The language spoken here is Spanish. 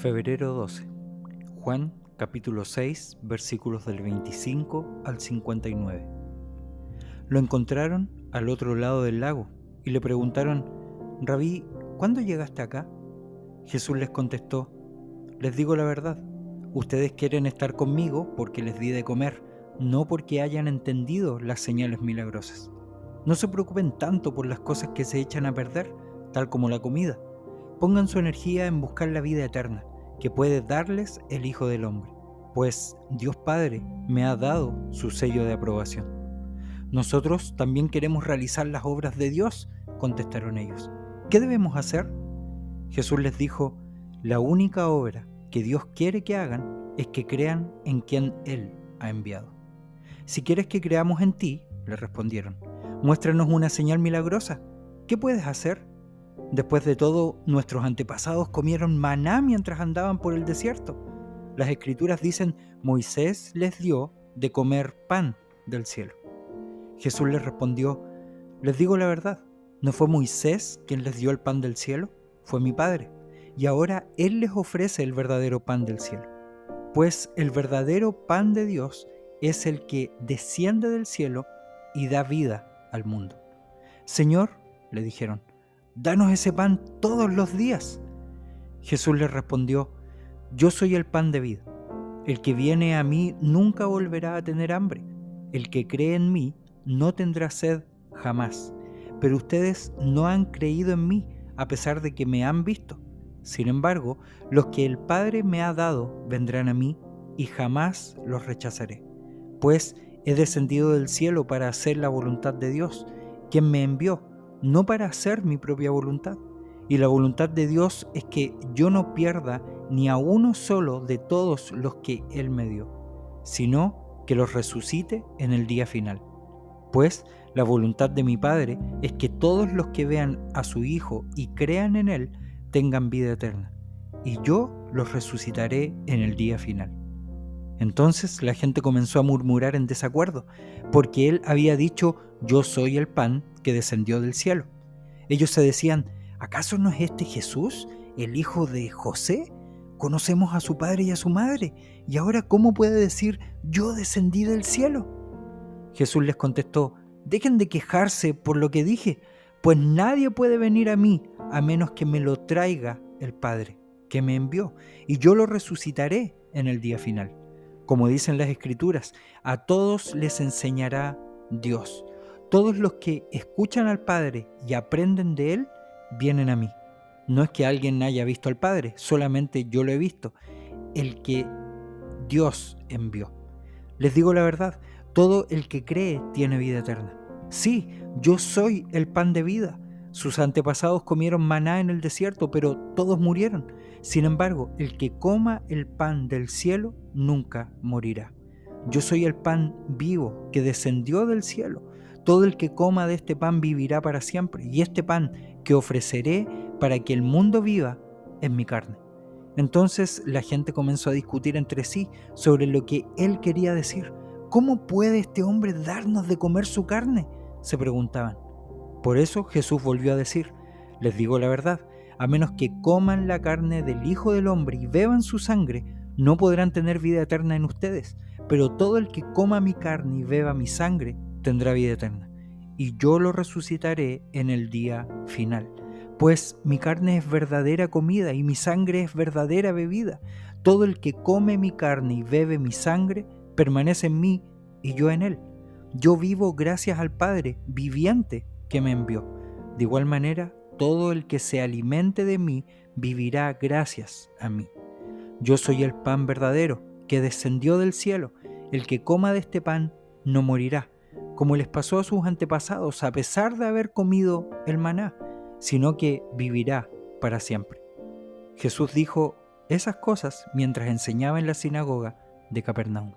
Febrero 12. Juan capítulo 6 versículos del 25 al 59. Lo encontraron al otro lado del lago y le preguntaron, Rabí, ¿cuándo llegaste acá? Jesús les contestó, les digo la verdad, ustedes quieren estar conmigo porque les di de comer, no porque hayan entendido las señales milagrosas. No se preocupen tanto por las cosas que se echan a perder, tal como la comida. Pongan su energía en buscar la vida eterna que puede darles el Hijo del Hombre, pues Dios Padre me ha dado su sello de aprobación. Nosotros también queremos realizar las obras de Dios, contestaron ellos. ¿Qué debemos hacer? Jesús les dijo, la única obra que Dios quiere que hagan es que crean en quien Él ha enviado. Si quieres que creamos en ti, le respondieron, muéstranos una señal milagrosa. ¿Qué puedes hacer? Después de todo, nuestros antepasados comieron maná mientras andaban por el desierto. Las escrituras dicen, Moisés les dio de comer pan del cielo. Jesús les respondió, les digo la verdad, ¿no fue Moisés quien les dio el pan del cielo? Fue mi Padre. Y ahora Él les ofrece el verdadero pan del cielo. Pues el verdadero pan de Dios es el que desciende del cielo y da vida al mundo. Señor, le dijeron, danos ese pan todos los días. Jesús le respondió, yo soy el pan de vida. El que viene a mí nunca volverá a tener hambre. El que cree en mí no tendrá sed jamás. Pero ustedes no han creído en mí a pesar de que me han visto. Sin embargo, los que el Padre me ha dado vendrán a mí y jamás los rechazaré. Pues he descendido del cielo para hacer la voluntad de Dios, quien me envió no para hacer mi propia voluntad. Y la voluntad de Dios es que yo no pierda ni a uno solo de todos los que Él me dio, sino que los resucite en el día final. Pues la voluntad de mi Padre es que todos los que vean a su Hijo y crean en Él tengan vida eterna, y yo los resucitaré en el día final. Entonces la gente comenzó a murmurar en desacuerdo, porque Él había dicho, yo soy el pan que descendió del cielo. Ellos se decían, ¿acaso no es este Jesús, el hijo de José? Conocemos a su padre y a su madre, y ahora ¿cómo puede decir, yo descendí del cielo? Jesús les contestó, dejen de quejarse por lo que dije, pues nadie puede venir a mí a menos que me lo traiga el Padre, que me envió, y yo lo resucitaré en el día final. Como dicen las Escrituras, a todos les enseñará Dios. Todos los que escuchan al Padre y aprenden de Él, vienen a mí. No es que alguien haya visto al Padre, solamente yo lo he visto, el que Dios envió. Les digo la verdad, todo el que cree tiene vida eterna. Sí, yo soy el pan de vida. Sus antepasados comieron maná en el desierto, pero todos murieron. Sin embargo, el que coma el pan del cielo nunca morirá. Yo soy el pan vivo que descendió del cielo. Todo el que coma de este pan vivirá para siempre, y este pan que ofreceré para que el mundo viva es mi carne. Entonces la gente comenzó a discutir entre sí sobre lo que él quería decir. ¿Cómo puede este hombre darnos de comer su carne? se preguntaban. Por eso Jesús volvió a decir, les digo la verdad, a menos que coman la carne del Hijo del Hombre y beban su sangre, no podrán tener vida eterna en ustedes, pero todo el que coma mi carne y beba mi sangre tendrá vida eterna, y yo lo resucitaré en el día final. Pues mi carne es verdadera comida y mi sangre es verdadera bebida. Todo el que come mi carne y bebe mi sangre permanece en mí y yo en él. Yo vivo gracias al Padre viviente que me envió. De igual manera, todo el que se alimente de mí vivirá gracias a mí. Yo soy el pan verdadero que descendió del cielo. El que coma de este pan no morirá como les pasó a sus antepasados a pesar de haber comido el maná, sino que vivirá para siempre. Jesús dijo esas cosas mientras enseñaba en la sinagoga de Capernaum.